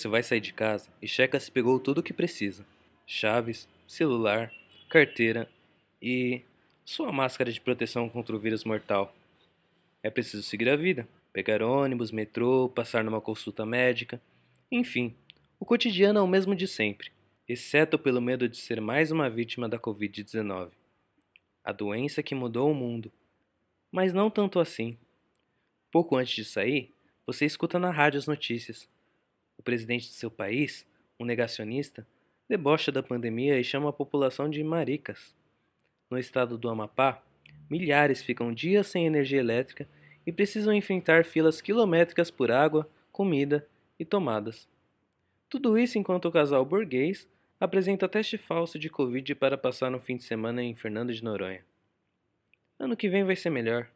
Você vai sair de casa e checa se pegou tudo o que precisa: chaves, celular, carteira e sua máscara de proteção contra o vírus mortal. É preciso seguir a vida, pegar ônibus, metrô, passar numa consulta médica, enfim, o cotidiano é o mesmo de sempre, exceto pelo medo de ser mais uma vítima da Covid-19. A doença que mudou o mundo. Mas não tanto assim. Pouco antes de sair, você escuta na rádio as notícias. O presidente de seu país, um negacionista, debocha da pandemia e chama a população de maricas. No estado do Amapá, milhares ficam dias sem energia elétrica e precisam enfrentar filas quilométricas por água, comida e tomadas. Tudo isso enquanto o casal burguês apresenta teste falso de Covid para passar no fim de semana em Fernando de Noronha. Ano que vem vai ser melhor.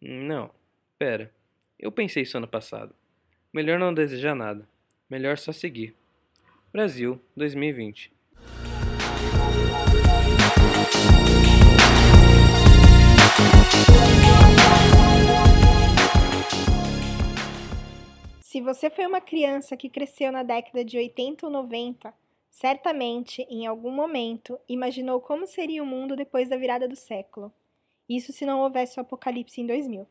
Não, pera. Eu pensei isso ano passado. Melhor não desejar nada. Melhor só seguir. Brasil, 2020. Se você foi uma criança que cresceu na década de 80 ou 90, certamente, em algum momento, imaginou como seria o mundo depois da virada do século. Isso se não houvesse o apocalipse em 2000.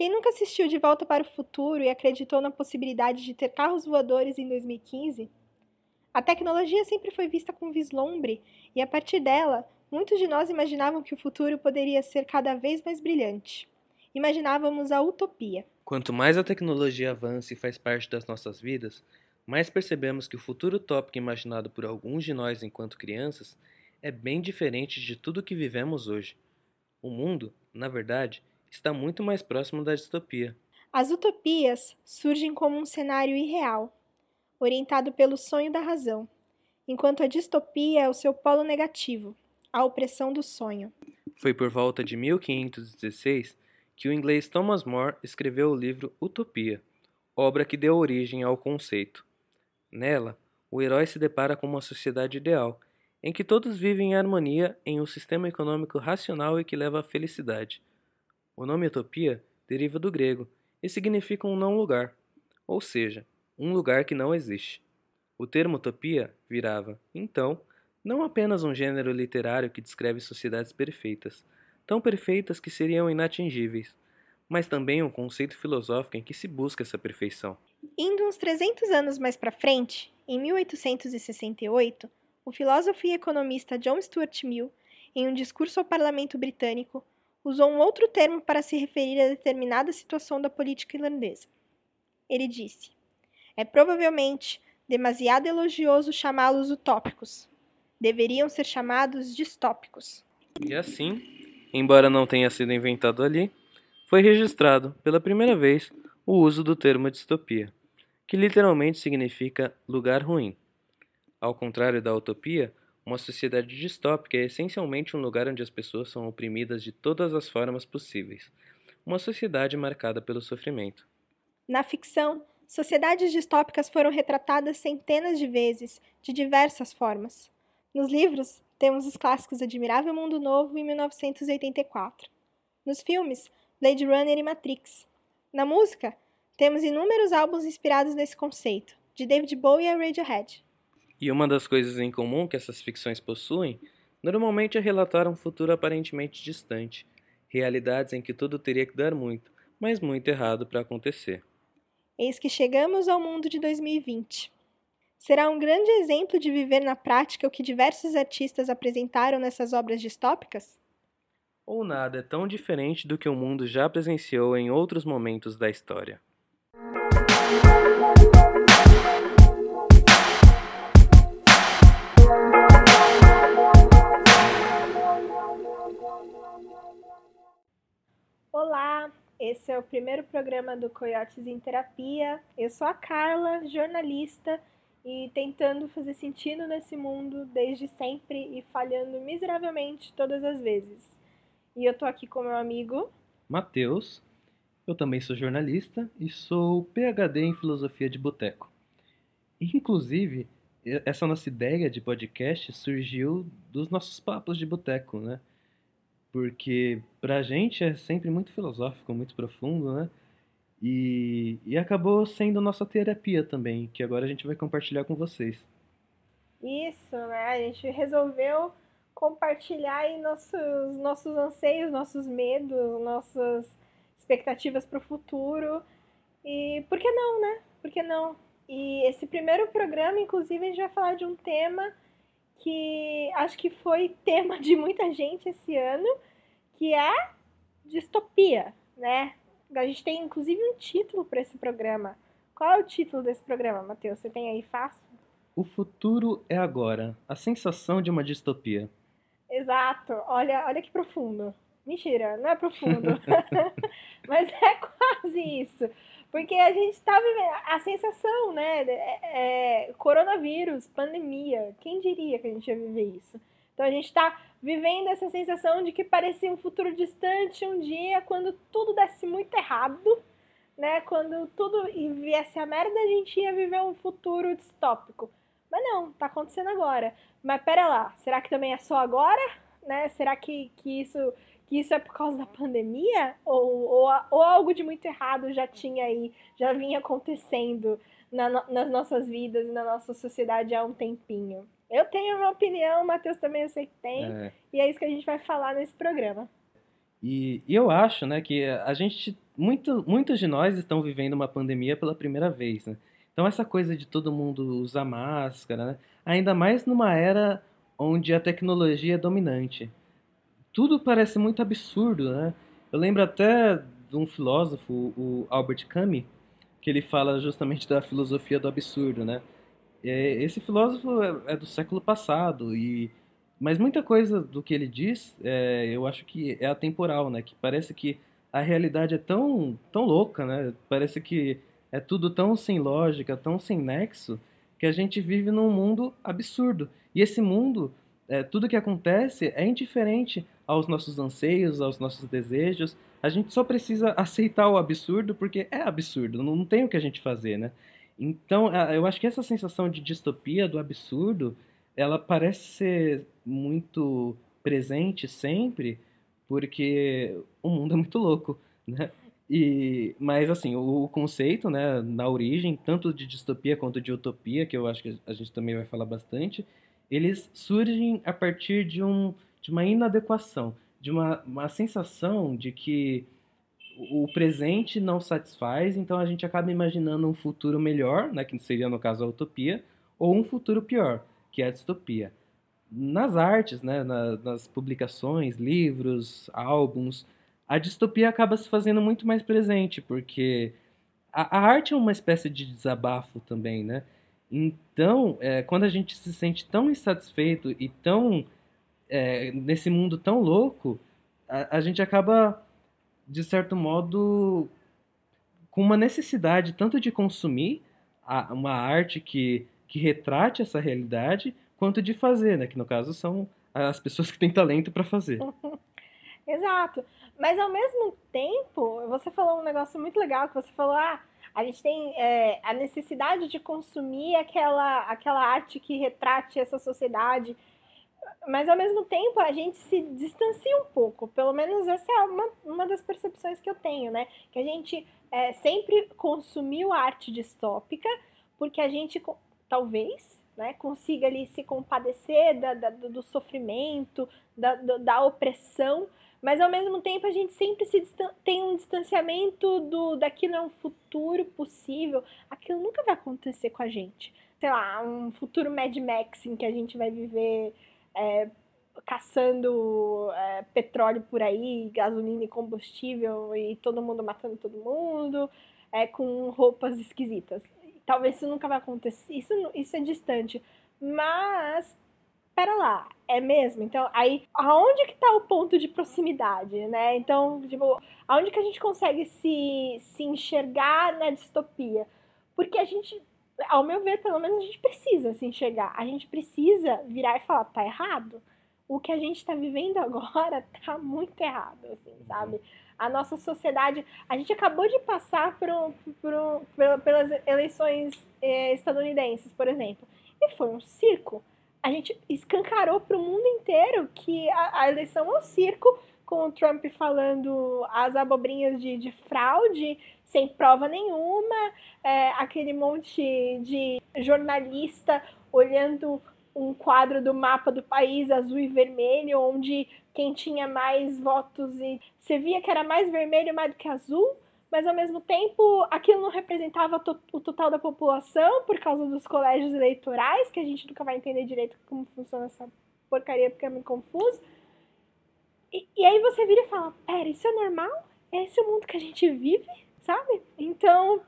Quem nunca assistiu De Volta para o Futuro e acreditou na possibilidade de ter carros voadores em 2015? A tecnologia sempre foi vista com vislumbre e, a partir dela, muitos de nós imaginavam que o futuro poderia ser cada vez mais brilhante. Imaginávamos a utopia. Quanto mais a tecnologia avança e faz parte das nossas vidas, mais percebemos que o futuro utópico imaginado por alguns de nós enquanto crianças é bem diferente de tudo que vivemos hoje. O mundo, na verdade, está muito mais próximo da distopia. As utopias surgem como um cenário irreal, orientado pelo sonho da razão, enquanto a distopia é o seu polo negativo, a opressão do sonho. Foi por volta de 1516 que o inglês Thomas More escreveu o livro Utopia, obra que deu origem ao conceito. Nela, o herói se depara com uma sociedade ideal, em que todos vivem em harmonia em um sistema econômico racional e que leva à felicidade. O nome Utopia deriva do grego e significa um não lugar, ou seja, um lugar que não existe. O termo utopia virava, então, não apenas um gênero literário que descreve sociedades perfeitas, tão perfeitas que seriam inatingíveis, mas também um conceito filosófico em que se busca essa perfeição. Indo uns 300 anos mais para frente, em 1868, o filósofo e economista John Stuart Mill, em um discurso ao parlamento britânico, usou um outro termo para se referir a determinada situação da política irlandesa. Ele disse: É provavelmente demasiado elogioso chamá-los utópicos. Deveriam ser chamados distópicos. E assim, embora não tenha sido inventado ali, foi registrado pela primeira vez o uso do termo distopia, que literalmente significa lugar ruim. Ao contrário da utopia, uma sociedade distópica é essencialmente um lugar onde as pessoas são oprimidas de todas as formas possíveis, uma sociedade marcada pelo sofrimento. Na ficção, sociedades distópicas foram retratadas centenas de vezes, de diversas formas. Nos livros, temos os clássicos Admirável Mundo Novo e 1984. Nos filmes, Blade Runner e Matrix. Na música, temos inúmeros álbuns inspirados nesse conceito, de David Bowie a Radiohead. E uma das coisas em comum que essas ficções possuem normalmente é relatar um futuro aparentemente distante, realidades em que tudo teria que dar muito, mas muito errado para acontecer. Eis que chegamos ao mundo de 2020 será um grande exemplo de viver na prática o que diversos artistas apresentaram nessas obras distópicas? Ou nada é tão diferente do que o mundo já presenciou em outros momentos da história. Olá, esse é o primeiro programa do Coiotes em Terapia. Eu sou a Carla, jornalista e tentando fazer sentido nesse mundo desde sempre e falhando miseravelmente todas as vezes. E eu tô aqui com meu amigo Matheus. Eu também sou jornalista e sou PhD em filosofia de boteco. Inclusive, essa nossa ideia de podcast surgiu dos nossos papos de boteco, né? Porque pra gente é sempre muito filosófico, muito profundo, né? E, e acabou sendo nossa terapia também, que agora a gente vai compartilhar com vocês. Isso, né? A gente resolveu compartilhar aí nossos, nossos anseios, nossos medos, nossas expectativas para o futuro. E por que não, né? Por que não? E esse primeiro programa, inclusive, a gente vai falar de um tema que acho que foi tema de muita gente esse ano, que é distopia, né? A gente tem inclusive um título para esse programa. Qual é o título desse programa, Matheus? Você tem aí fácil? O futuro é agora. A sensação de uma distopia. Exato. Olha, olha que profundo. Mentira, não é profundo. Mas é quase isso. Porque a gente está vivendo a sensação, né? É, é, coronavírus, pandemia. Quem diria que a gente ia viver isso? Então a gente está vivendo essa sensação de que parecia um futuro distante um dia, quando tudo desse muito errado, né? Quando tudo viesse a merda, a gente ia viver um futuro distópico. Mas não, tá acontecendo agora. Mas pera lá, será que também é só agora? Né? Será que, que, isso, que isso é por causa da pandemia? Ou, ou, ou algo de muito errado já tinha aí, já vinha acontecendo na, nas nossas vidas e na nossa sociedade há um tempinho? Eu tenho uma opinião, o Matheus também eu sei que tem, é. e é isso que a gente vai falar nesse programa. E, e eu acho, né, que a gente, muito, muitos de nós estão vivendo uma pandemia pela primeira vez, né? Então essa coisa de todo mundo usar máscara, né? ainda mais numa era onde a tecnologia é dominante. Tudo parece muito absurdo, né? Eu lembro até de um filósofo, o Albert Camus, que ele fala justamente da filosofia do absurdo, né? Esse filósofo é, é do século passado e mas muita coisa do que ele diz, é, eu acho que é atemporal, né? Que parece que a realidade é tão tão louca, né? Parece que é tudo tão sem lógica, tão sem nexo, que a gente vive num mundo absurdo. E esse mundo, é, tudo que acontece é indiferente aos nossos anseios, aos nossos desejos. A gente só precisa aceitar o absurdo porque é absurdo, não, tem o que a gente fazer, né? Então, eu acho que essa sensação de distopia, do absurdo, ela parece ser muito presente sempre, porque o mundo é muito louco, né? E, mas assim, o, o, conceito, né, na origem, tanto de distopia quanto de utopia, que eu acho que a gente também vai falar bastante, eles surgem a partir de, um, de uma inadequação, de uma, uma sensação de que o presente não satisfaz, então a gente acaba imaginando um futuro melhor, né, que seria no caso a utopia, ou um futuro pior, que é a distopia. Nas artes, né, na, nas publicações, livros, álbuns, a distopia acaba se fazendo muito mais presente, porque a, a arte é uma espécie de desabafo também, né? Então, é, quando a gente se sente tão insatisfeito e tão é, nesse mundo tão louco, a, a, gente acaba, de certo modo, com uma necessidade tanto de consumir a, uma arte que, que retrate essa realidade, quanto de fazer, né? Que no caso são as pessoas que têm talento para fazer. Exato. Mas ao mesmo tempo, você falou um negócio muito legal que você falou, ah, a gente tem é, a necessidade de consumir aquela, aquela arte que retrate essa sociedade. Mas ao mesmo tempo a gente se distancia um pouco. Pelo menos essa é uma, uma das percepções que eu tenho, né? Que a gente é, sempre consumiu arte distópica, porque a gente talvez né, consiga ali se compadecer da, da do sofrimento, da, da opressão mas ao mesmo tempo a gente sempre se tem um distanciamento do daquilo é um futuro possível. Aquilo nunca vai acontecer com a gente. Sei lá, um futuro Mad Max em que a gente vai viver é, caçando é, petróleo por aí, gasolina e combustível e todo mundo matando todo mundo, é, com roupas esquisitas. Talvez isso nunca vai acontecer. Isso, isso é distante. Mas pera lá, é mesmo? Então, aí, aonde que tá o ponto de proximidade, né? Então, tipo, aonde que a gente consegue se, se enxergar na distopia? Porque a gente, ao meu ver, pelo menos a gente precisa se enxergar. A gente precisa virar e falar, tá errado. O que a gente tá vivendo agora tá muito errado, assim, sabe? A nossa sociedade, a gente acabou de passar por, por, por pelas eleições eh, estadunidenses, por exemplo, e foi um circo a gente escancarou para o mundo inteiro que a, a, eleição é um circo, com o Trump falando as abobrinhas de, de fraude, sem prova nenhuma, é, aquele monte de jornalista olhando um quadro do mapa do país azul e vermelho, onde quem tinha mais votos e você via que era mais vermelho mais do que azul, mas ao mesmo tempo aquilo não representava to o total da população por causa dos colégios eleitorais, que a gente nunca vai entender direito como funciona essa porcaria porque é muito confuso. E, aí você vira e fala: pera, isso é normal? É esse o mundo que a gente vive? Sabe? Então,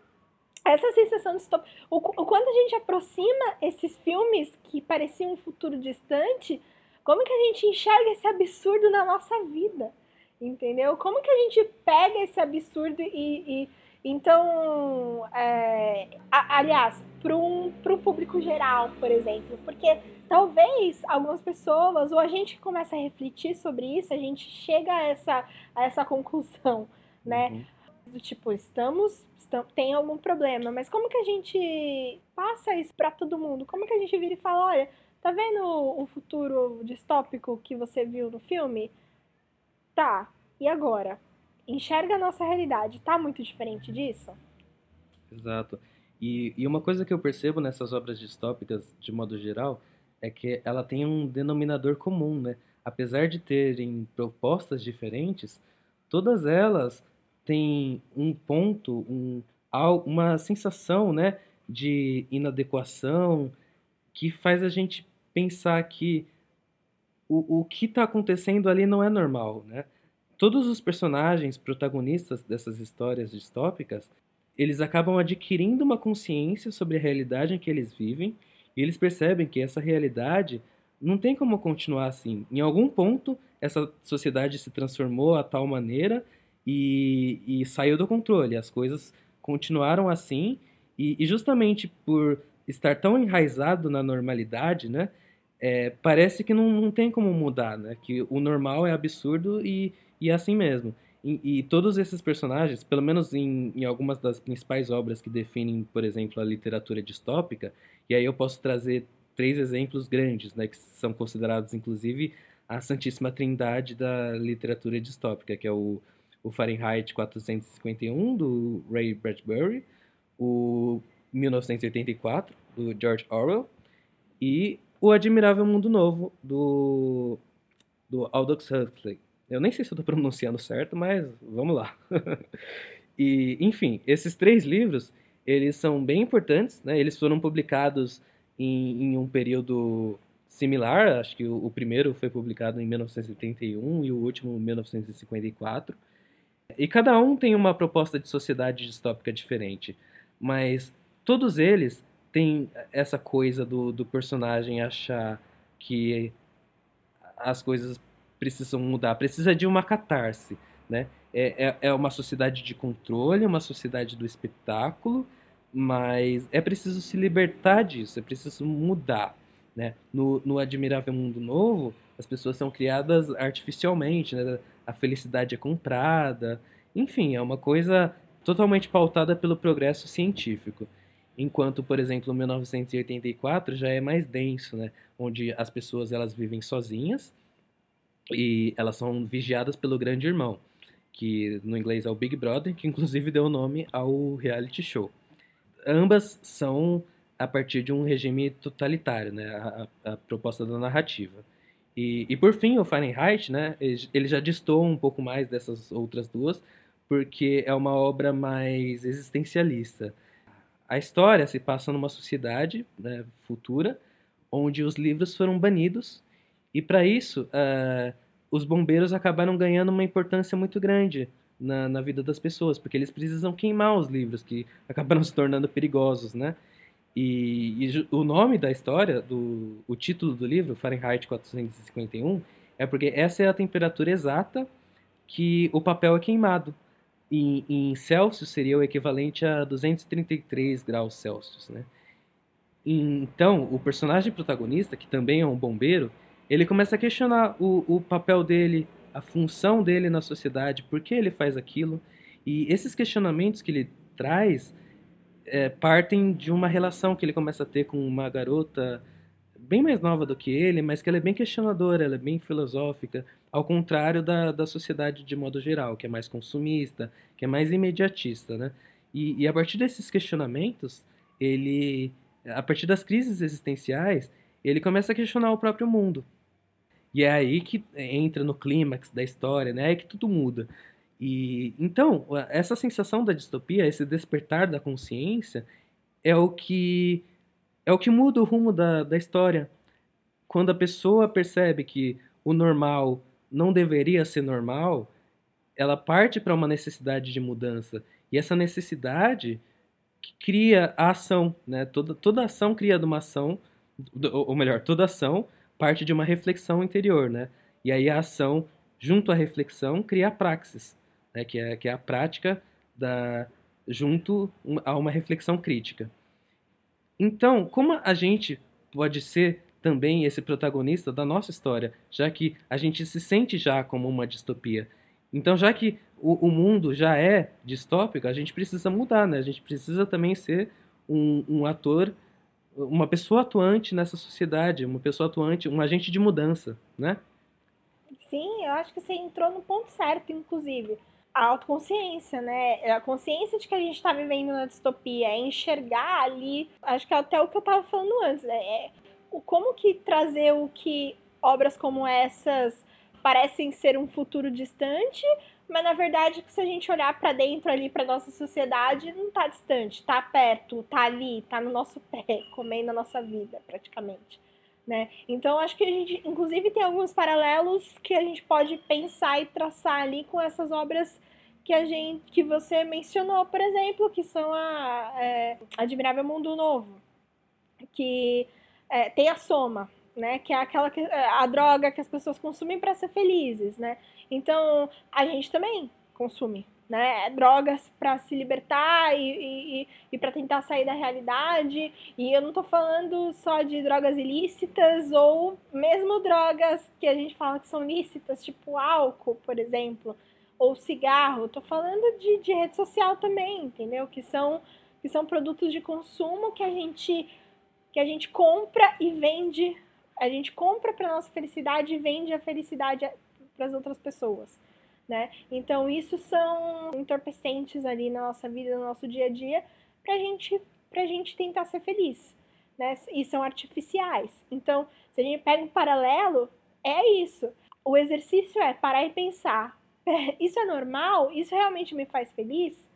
essa sensação de stop. O, o quando a gente aproxima esses filmes que pareciam um futuro distante, como que a gente enxerga esse absurdo na nossa vida? Entendeu? Como que a gente pega esse absurdo e. e então, é, a, aliás, para um, um público geral, por exemplo, porque talvez algumas pessoas, ou a gente começa a refletir sobre isso, a gente chega a essa, a essa conclusão, né? Uhum do tipo, estamos, estamos, tem algum problema, mas como que a gente passa isso para todo mundo? Como que a gente vira e fala, olha, tá vendo o futuro distópico que você viu no filme? Tá. E agora? Enxerga a nossa realidade, tá muito diferente disso? Exato. E, e uma coisa que eu percebo nessas obras distópicas, de modo geral, é que ela tem um denominador comum, né? Apesar de terem propostas diferentes, todas elas tem um ponto, um, uma sensação né, de inadequação que faz a gente pensar que o, o que está acontecendo ali não é normal. Né? Todos os personagens protagonistas dessas histórias distópicas, eles acabam adquirindo uma consciência sobre a realidade em que eles vivem e eles percebem que essa realidade não tem como continuar assim. Em algum ponto, essa sociedade se transformou a tal maneira e, e saiu do controle. As coisas continuaram assim e, e justamente por estar tão enraizado na normalidade, né? É, parece que não, não tem como mudar, né? Que o normal é absurdo e, e é assim mesmo. E, e, todos esses personagens, pelo menos em, em, algumas das principais obras que definem, por exemplo, a literatura distópica, e aí eu posso trazer três exemplos grandes, né? Que são considerados, inclusive, a santíssima trindade da literatura distópica, que é o o Fahrenheit 451, do Ray Bradbury, o 1984, do George Orwell, e o Admirável Mundo Novo, do, do Aldous Huxley. Eu nem sei se eu estou pronunciando certo, mas vamos lá. e, enfim, esses três livros, eles são bem importantes, né? Eles foram publicados em, em um período similar, acho que o, o, primeiro foi publicado em 1971 e o último em 1954. E cada um tem uma proposta de sociedade distópica diferente, mas todos eles têm essa coisa do, do personagem achar que as coisas precisam mudar, precisa de uma catarse, né? É, é, é uma sociedade de controle, uma sociedade do espetáculo, mas é preciso se libertar disso, é preciso mudar, né? No, no Admirável Mundo Novo, as pessoas são criadas artificialmente, né? a felicidade é comprada. Enfim, é uma coisa totalmente pautada pelo progresso científico. Enquanto, por exemplo, 1984 já é mais denso, né? onde as pessoas elas vivem sozinhas e elas são vigiadas pelo grande irmão, que no inglês é o Big Brother, que inclusive deu nome ao reality show. Ambas são a partir de um regime totalitário, né? a, a proposta da narrativa. E, e por fim, o Fahrenheit, né, ele já distou um pouco mais dessas outras duas, porque é uma obra mais existencialista. A história se passa numa sociedade né, futura, onde os livros foram banidos, e para isso, uh, os bombeiros acabaram ganhando uma importância muito grande na, na vida das pessoas, porque eles precisam queimar os livros que acabaram se tornando perigosos, né? E, e, o nome da história, do, o título do livro, Fahrenheit 451, é porque essa é a temperatura exata que o papel é queimado. E, em Celsius seria o equivalente a 233 graus Celsius, né? Então, o personagem protagonista, que também é um bombeiro, ele começa a questionar o, o papel dele, a função dele na sociedade, por que ele faz aquilo. E esses questionamentos que ele traz é, partem de uma relação que ele começa a ter com uma garota bem mais nova do que ele, mas que ela é bem questionadora, ela é bem filosófica, ao contrário da, da sociedade de modo geral, que é mais consumista, que é mais imediatista, né? E, e a partir desses questionamentos, ele, a partir das crises existenciais, ele começa a questionar o próprio mundo. E é aí que entra no clímax da história, né? É que tudo muda. E então, essa sensação da distopia, esse despertar da consciência, é o que é o que muda o rumo da, da história. Quando a pessoa percebe que o normal não deveria ser normal, ela parte para uma necessidade de mudança. E essa necessidade cria a ação, né? Toda, toda ação cria uma ação, ou melhor, toda ação parte de uma reflexão interior, né? E aí a ação, junto à reflexão, cria a praxis, né? que, é, que é a prática da, junto a uma reflexão crítica. Então, como a gente pode ser também esse protagonista da nossa história, já que a gente se sente já como uma distopia? Então, já que o, o mundo já é distópico, a gente precisa mudar, né? A gente precisa também ser um, um ator, uma pessoa atuante nessa sociedade, uma pessoa atuante, um agente de mudança, né? Sim, eu acho que você entrou no ponto certo, inclusive a autoconsciência, né? A consciência de que a gente está vivendo na distopia, é enxergar ali, acho que é até o que eu estava falando antes, né? é como que trazer o que obras como essas parecem ser um futuro distante, mas na verdade se a gente olhar para dentro ali para nossa sociedade, não está distante, está perto, está ali, está no nosso pé, comendo a nossa vida, praticamente. Né? Então acho que a gente, inclusive, tem alguns paralelos que a gente pode pensar e traçar ali com essas obras que a gente, que você mencionou, por exemplo, que são a é, Admirável Mundo Novo, que é, tem a soma, né? Que é aquela que, é, a droga que as pessoas consumem para ser felizes, né? Então a gente também consome, né? Drogas para se libertar e, e, e para tentar sair da realidade. E eu não estou falando só de drogas ilícitas ou mesmo drogas que a gente fala que são lícitas, tipo álcool, por exemplo, ou cigarro. Estou falando de, de rede social também, entendeu? Que são, que são produtos de consumo que a gente que a gente compra e vende. A gente compra para nossa felicidade e vende a felicidade para as outras pessoas né? Então, isso são entorpecentes ali na nossa vida, no nosso dia a dia, pra gente, pra gente tentar ser feliz, né? E são artificiais. Então, se a gente pega um paralelo, é isso. O exercício é parar e pensar: isso é normal? Isso realmente me faz feliz?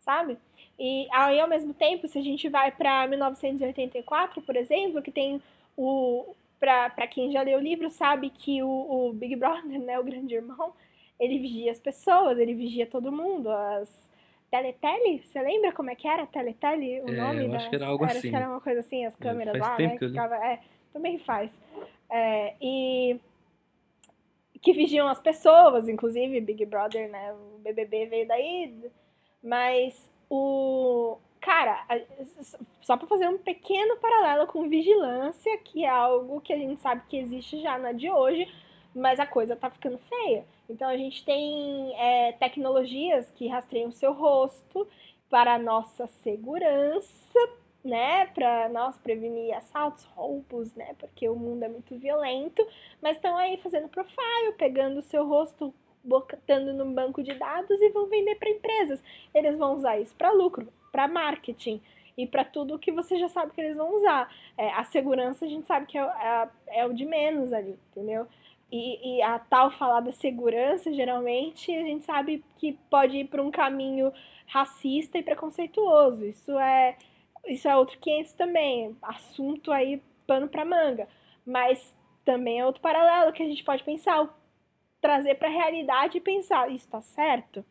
Sabe? E aí, ao mesmo tempo, se a gente vai para 1984, por exemplo, que tem o. Para quem já leu o livro, sabe que o, o Big Brother, né, o grande irmão, ele vigia as pessoas, ele vigia todo mundo, as Teletele, você lembra como é que era Teletele, o é, nome? Eu das... acho que era algo era, assim. que era uma coisa assim, as é, câmeras é, lá, né? Que ficava... É, também faz. É, e que vigiam as pessoas, inclusive Big Brother, né? O BBB veio daí, mas o cara, só para fazer um pequeno paralelo com vigilância, que é algo que a gente sabe que existe já na de hoje, mas a coisa tá ficando feia. Então a gente tem é, tecnologias que rastreiam o seu rosto para nossa segurança, né, para nós prevenir assaltos, roubos, né, porque o mundo é muito violento, mas estão aí fazendo profile, pegando o seu rosto, botando num banco de dados e vão vender para empresas. Eles vão usar isso para lucro, para marketing e para tudo que você já sabe que eles vão usar. É, a segurança a gente sabe que é, é, é o de menos ali, entendeu? E, e, a tal falar da segurança, geralmente, a gente sabe que pode ir para um caminho racista e preconceituoso. Isso é, isso é outro 500 também. Assunto aí, pano para manga. Mas também é outro paralelo que a gente pode pensar, trazer para a realidade e pensar, isso está certo?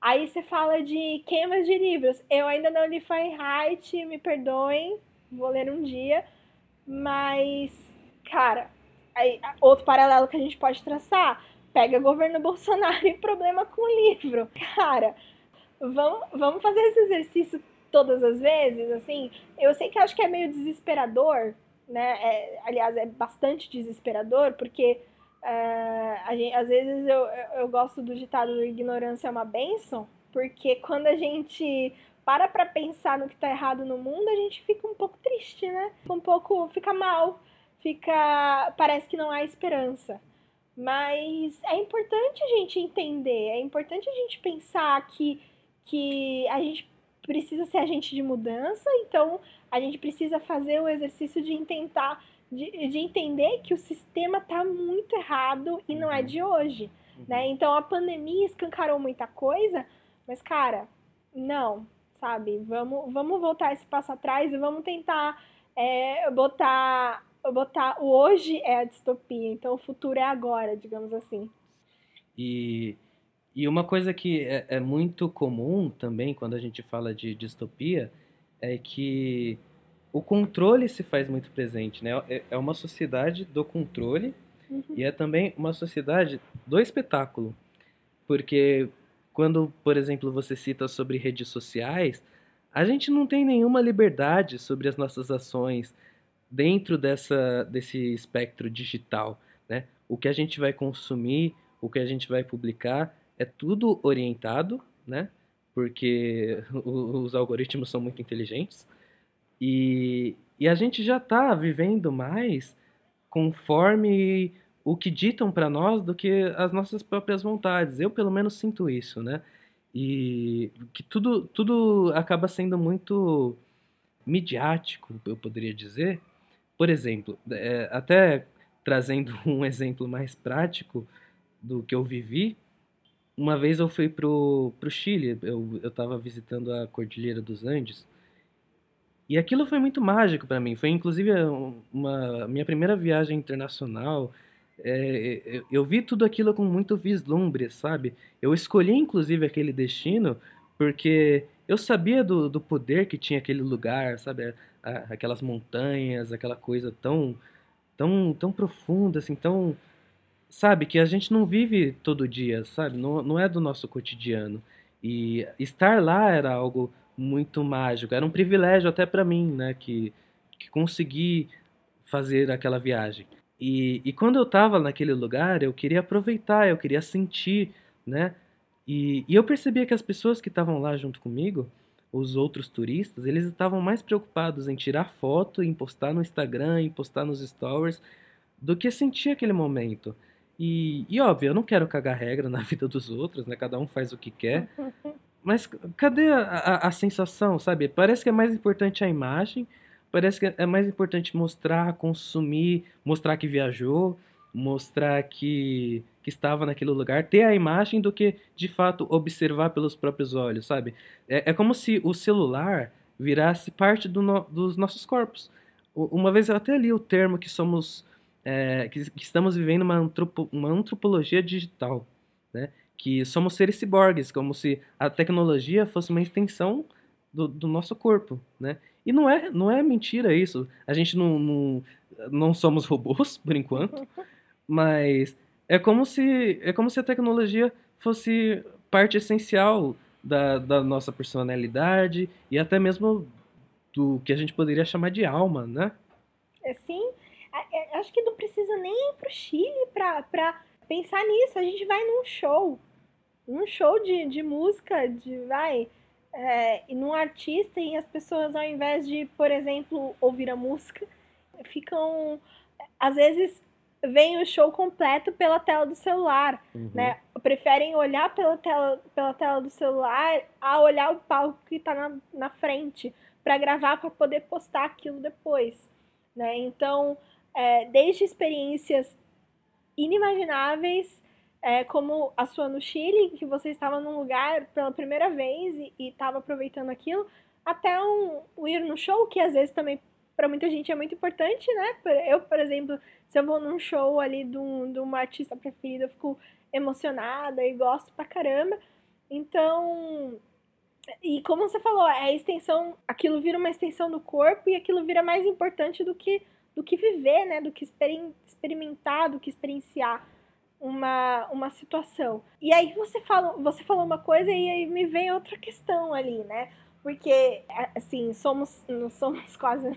Aí você fala de queimas de livros. Eu ainda não li Fahrenheit, me perdoem, vou ler um dia. Mas, cara, Aí, outro paralelo que a gente pode traçar, pega governo Bolsonaro e problema com o livro. Cara, vamos, vamos fazer esse exercício todas as vezes, assim, eu sei que acho que é meio desesperador, né, é, aliás, é bastante desesperador, porque uh, gente, às vezes eu, eu gosto do ditado ignorância é uma benção, porque quando a gente para pra pensar no que tá errado no mundo, a gente fica um pouco triste, né, um pouco, fica mal, fica. parece que não há esperança. Mas é importante a gente entender, é importante a gente pensar que, que a gente precisa ser agente de mudança, então a gente precisa fazer o exercício de tentar de, de entender que o sistema está muito errado e não é de hoje, uhum. né? Então a pandemia escancarou muita coisa, mas cara, não, sabe? Vamos, vamos voltar esse passo atrás e vamos tentar é, botar, botar o hoje é a distopia, então o futuro é agora, digamos assim. E, e uma coisa que é, é muito comum também quando a gente fala de distopia é que o controle se faz muito presente, né? É, é uma sociedade do controle uhum. e é também uma sociedade do espetáculo. Porque quando, por exemplo, você cita sobre redes sociais, a gente não tem nenhuma liberdade sobre as nossas ações dentro dessa, desse espectro digital, né? O que a gente vai consumir, o que a gente vai publicar, é tudo orientado, né? Porque os algoritmos são muito inteligentes. E, e a gente já está vivendo mais conforme o que ditam para nós do que as nossas próprias vontades. Eu, pelo menos, sinto isso, né? E que tudo, tudo acaba sendo muito midiático, eu poderia dizer. Por exemplo, é, até trazendo um exemplo mais prático do que eu vivi, uma vez eu fui pro, pro Chile, eu estava visitando a Cordilheira dos Andes, e aquilo foi muito mágico para mim. Foi inclusive uma minha primeira viagem internacional é, eu, eu vi tudo aquilo com muito vislumbre, sabe? Eu escolhi inclusive aquele destino porque eu sabia do, do poder que tinha aquele lugar, sabe? Aquelas montanhas, aquela coisa tão, tão, tão profunda, assim, tão. Sabe? Que a gente não vive todo dia, sabe? Não, não é do nosso cotidiano. E estar lá era algo muito mágico, era um privilégio até para mim, né? Que, que consegui fazer aquela viagem. E, e quando eu estava naquele lugar, eu queria aproveitar, eu queria sentir, né? E, e eu percebia que as pessoas que estavam lá junto comigo, os outros turistas, eles estavam mais preocupados em tirar foto, em postar no Instagram, em postar nos stories, do que sentir aquele momento. E, e óbvio, eu não quero cagar regra na vida dos outros, né? Cada um faz o que quer. Mas cadê a, a, a sensação, sabe? Parece que é mais importante a imagem parece que é mais importante mostrar, consumir, mostrar que viajou, mostrar que, que estava naquele lugar, ter a imagem do que de fato observar pelos próprios olhos, sabe? É, é como se o celular virasse parte do no, dos nossos corpos. Uma vez eu até li o termo que somos, é, que, que, estamos vivendo uma, antropo, uma antropologia digital, né? Que somos seres ciborgues, como se a tecnologia fosse uma extensão do, do nosso corpo, né? E não é, não é mentira isso. A gente não, não, não somos robôs, por enquanto, mas é como se, é como se a tecnologia fosse parte essencial da, da nossa personalidade e até mesmo do que a gente poderia chamar de alma, né? É, sim, é, acho que não precisa nem ir pro Chile pra pensar nisso. A gente vai num show, num show de, de música, de vai é, num artista e as pessoas, ao invés de, por exemplo, ouvir a música, ficam, às vezes, veem o show completo pela tela do celular, uhum. né? Preferem olhar pela tela, pela tela do celular a olhar o palco que está na, na frente para gravar para poder postar aquilo depois, né? Então, é, desde experiências inimagináveis é, como a sua no Chile, que você estava num lugar pela primeira vez e estava aproveitando aquilo, até um, um, ir no show, que às vezes também para muita gente é muito importante, né? Eu, por exemplo, se eu vou num show ali de, um, de uma artista preferida, eu fico emocionada e gosto pra caramba. Então, e como você falou, é a extensão, aquilo vira uma extensão do corpo e aquilo vira mais importante do que do que viver, né? Do que experimentar, do que experienciar uma, uma situação. E aí você fala, você falou uma coisa e aí me vem outra questão ali, né? Porque, assim, somos, não somos quase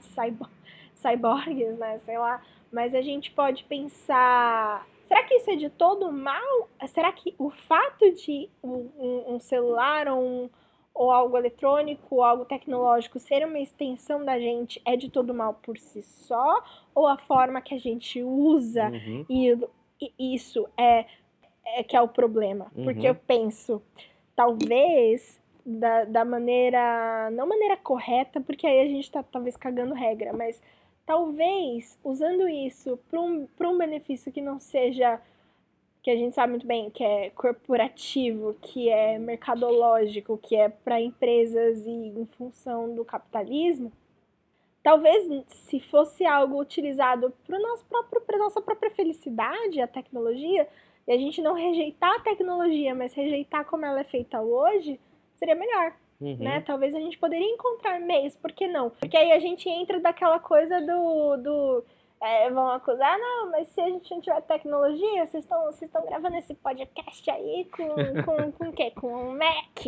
cyborgs, né? Sei lá. Mas a gente pode pensar. Será que isso é de todo mal? Será que o fato de um, um celular ou, um, ou algo eletrônico ou algo tecnológico ser uma extensão da gente é de todo mal por si só? Ou a forma que a gente usa uhum. e isso é, é que é o problema. Uhum. Porque eu penso, talvez da, da maneira. Não maneira correta, porque aí a gente tá talvez cagando regra, mas talvez usando isso para um, um benefício que não seja. que a gente sabe muito bem que é corporativo, que é mercadológico, que é para empresas e em função do capitalismo. Talvez se fosse algo utilizado para nossa própria felicidade, a tecnologia, e a gente não rejeitar a tecnologia, mas rejeitar como ela é feita hoje, seria melhor. Uhum. Né? Talvez a gente poderia encontrar meios, por que não? Porque aí a gente entra daquela coisa do. do é, vão acusar, não, mas se a gente não tiver tecnologia, vocês estão gravando esse podcast aí com, com, com o quê? Com o Mac.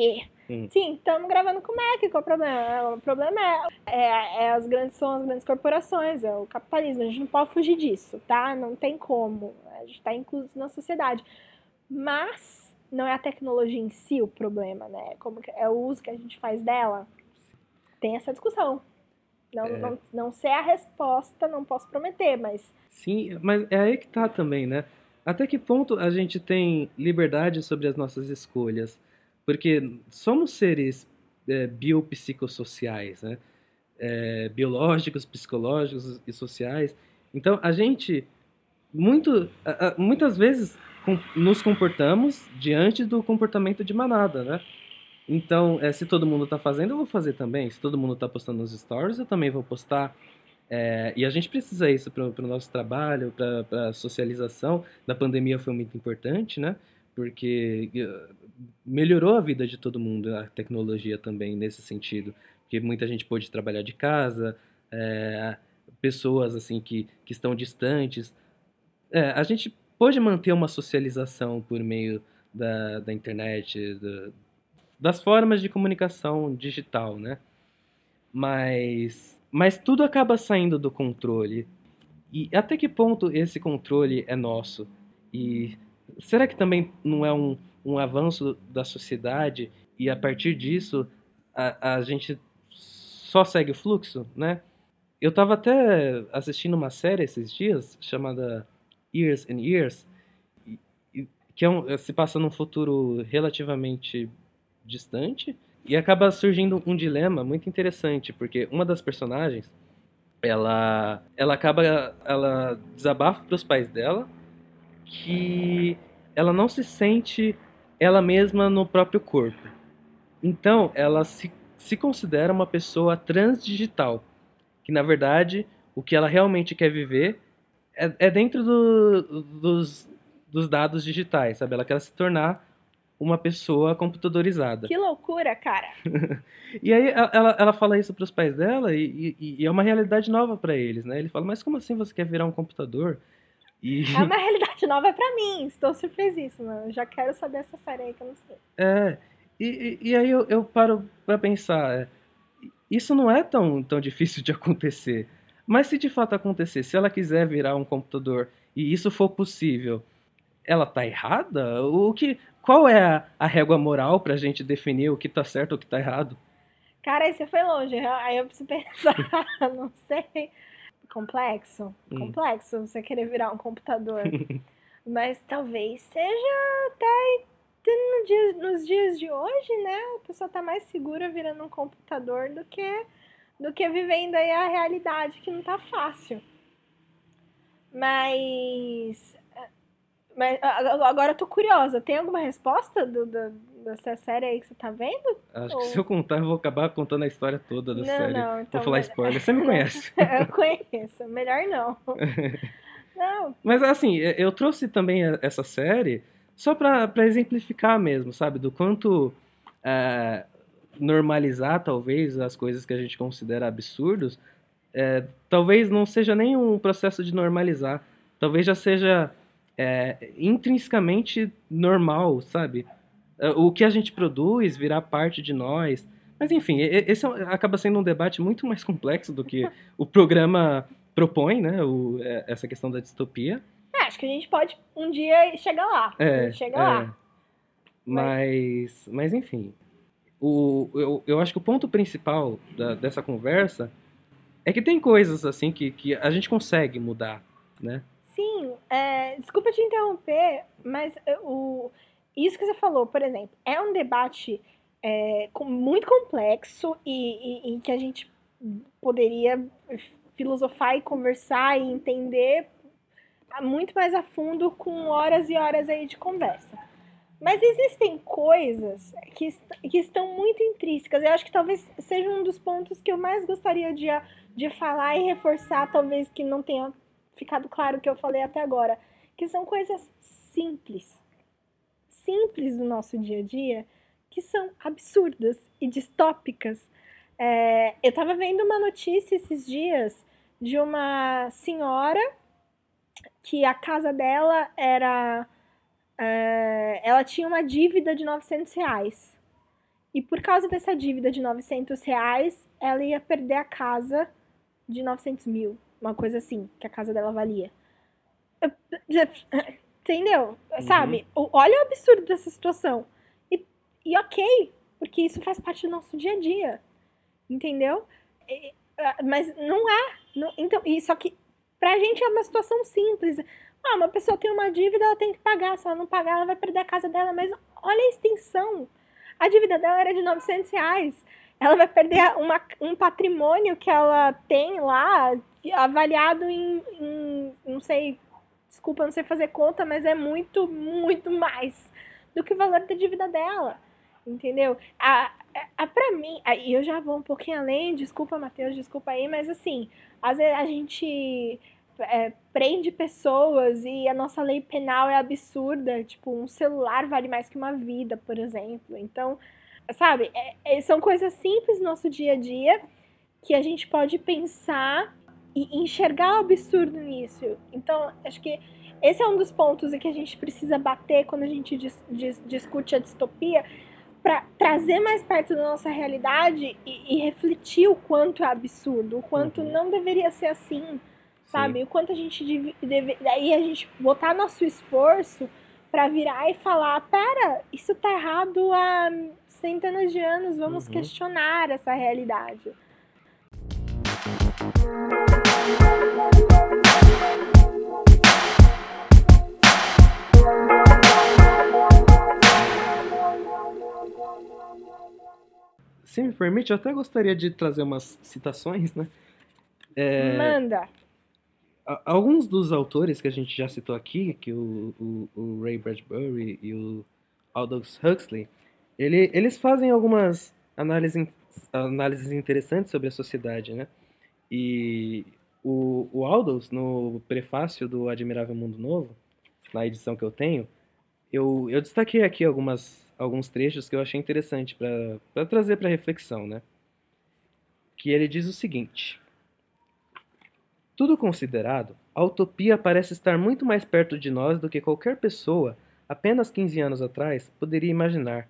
Hum. Sim, estamos gravando com o Mac, qual é o problema? O problema é, é, é, as grandes, são as grandes corporações, é o capitalismo, a gente não pode fugir disso, tá? Não tem como, a gente está incluso na sociedade. Mas não é a tecnologia em si o problema, né? Como é o uso que a gente faz dela. Tem essa discussão. Não, é. não, não sei a resposta, não posso prometer, mas. Sim, mas é aí que tá também, né? Até que ponto a gente tem liberdade sobre as nossas escolhas? Porque somos seres é, biopsicossociais, né? É, biológicos, psicológicos e sociais. Então a gente muito, muitas vezes nos comportamos diante do comportamento de manada, né? Então, é, se todo mundo está fazendo, eu vou fazer também. Se todo mundo está postando nos stories, eu também vou postar. É, e a gente precisa isso para o nosso trabalho, para a socialização. Da pandemia foi muito importante, né? Porque melhorou a vida de todo mundo, a tecnologia também, nesse sentido. Porque muita gente pôde trabalhar de casa, é, pessoas assim que, que estão distantes. É, a gente pôde manter uma socialização por meio da, da internet, da, das formas de comunicação digital, né? Mas, mas tudo acaba saindo do controle. E até que ponto esse controle é nosso? E será que também não é um, um avanço da sociedade e a partir disso a, a gente só segue o fluxo, né? Eu estava até assistindo uma série esses dias chamada Years and Years, que é um, se passa num futuro relativamente distante, e acaba surgindo um dilema muito interessante, porque uma das personagens, ela, ela acaba, ela desabafa para os pais dela que ela não se sente ela mesma no próprio corpo. Então, ela se, se considera uma pessoa transdigital, que na verdade o que ela realmente quer viver é, é dentro do, dos, dos dados digitais, sabe? Ela quer se tornar uma pessoa computadorizada. Que loucura, cara! e aí ela, ela fala isso para os pais dela e, e, e, é uma realidade nova para eles, né? Ele fala, mas como assim você quer virar um computador? E... É uma realidade nova para mim, estou surpresíssima. Eu já quero saber essa série aí que eu não sei. É, e, e, aí eu, eu paro para pensar, é, isso não é tão, tão difícil de acontecer. Mas se de fato acontecer, se ela quiser virar um computador e isso for possível, ela tá errada? O que, qual é a, a régua moral pra gente definir o que tá certo ou o que tá errado? Cara, aí você foi longe. Aí eu preciso pensar, não sei. Complexo, hum. complexo você querer virar um computador. Mas talvez seja até no dia, nos dias de hoje, né? A pessoa tá mais segura virando um computador do que do que vivendo aí a realidade que não tá fácil. Mas. Mas agora eu tô curiosa. Tem alguma resposta do, do, dessa série aí que você tá vendo? Acho Ou... que se eu contar, eu vou acabar contando a história toda da não, série. Não, então... Vou falar spoiler. Você me conhece. eu conheço. Melhor não. não. Mas assim, eu trouxe também essa série só pra, pra exemplificar mesmo, sabe? Do quanto. Uh, normalizar, talvez, as coisas que a gente considera absurdos, é, talvez não seja nem um processo de normalizar. Talvez já seja é, intrinsecamente normal, sabe? É, o que a gente produz virar parte de nós. Mas, enfim, esse é acaba sendo um debate muito mais complexo do que o programa propõe, né? O, é, essa questão da distopia. É, acho que a gente pode um dia chegar lá. É, chegar lá. É. Mas, mas, enfim, o, eu, eu acho que o ponto principal da, dessa conversa é que tem coisas assim que, que a gente consegue mudar, né? Sim, é, desculpa te interromper, mas o, isso que você falou, por exemplo, é um debate é, muito complexo e, e, e que a gente poderia filosofar e conversar e entender muito mais a fundo com horas e horas aí de conversa. Mas existem coisas que, que estão muito intrínsecas. Eu acho que talvez seja um dos pontos que eu mais gostaria de, de falar e reforçar, talvez que não tenha ficado claro o que eu falei até agora. Que são coisas simples. Simples do nosso dia a dia, que são absurdas e distópicas. É, eu estava vendo uma notícia esses dias de uma senhora que a casa dela era. É, ela tinha uma dívida de 900 reais. E por causa dessa dívida de 900 reais, ela ia perder a casa de 900 mil. Uma coisa assim, que a casa dela valia. Entendeu? Uhum. Sabe? Olha o absurdo dessa situação. E, e ok, porque isso faz parte do nosso dia a dia. Entendeu? E, mas não é. Não, então, e só que Pra gente é uma situação simples. Ah, uma pessoa tem uma dívida, ela tem que pagar. Se ela não pagar, ela vai perder a casa dela. Mas olha a extensão. A dívida dela era de 900 reais. Ela vai perder uma, um patrimônio que ela tem lá, avaliado em, em, não sei, desculpa, não sei fazer conta, mas é muito, muito mais do que o valor da dívida dela. Entendeu? A, a, a, pra mim, aí eu já vou um pouquinho além, desculpa, Matheus, desculpa aí, mas assim, às vezes a gente é, prende pessoas e a nossa lei penal é absurda. Tipo, um celular vale mais que uma vida, por exemplo. Então, sabe, é, é, são coisas simples no nosso dia a dia que a gente pode pensar e enxergar o absurdo nisso. Então, acho que esse é um dos pontos em que a gente precisa bater quando a gente dis, dis, discute a distopia para trazer mais perto da nossa realidade e, e, refletir o quanto é absurdo, o quanto uhum. não deveria ser assim, sabe? Sim. O quanto a gente deve, deve, daí a gente botar nosso esforço para virar e falar, pera, isso tá errado há centenas de anos, vamos uhum. questionar essa realidade. Se me permite, eu até gostaria de trazer umas citações, né? É, Manda! Alguns dos autores que a gente já citou aqui, que o, o, o Ray Bradbury e o Aldous Huxley, ele, eles fazem algumas análises, análises interessantes sobre a sociedade, né? E o, o Aldous, no prefácio do Admirável Mundo Novo, na edição que eu tenho, eu, eu destaquei aqui algumas alguns trechos que eu achei interessante para trazer para reflexão, né? Que ele diz o seguinte: Tudo considerado, a utopia parece estar muito mais perto de nós do que qualquer pessoa, apenas 15 anos atrás, poderia imaginar.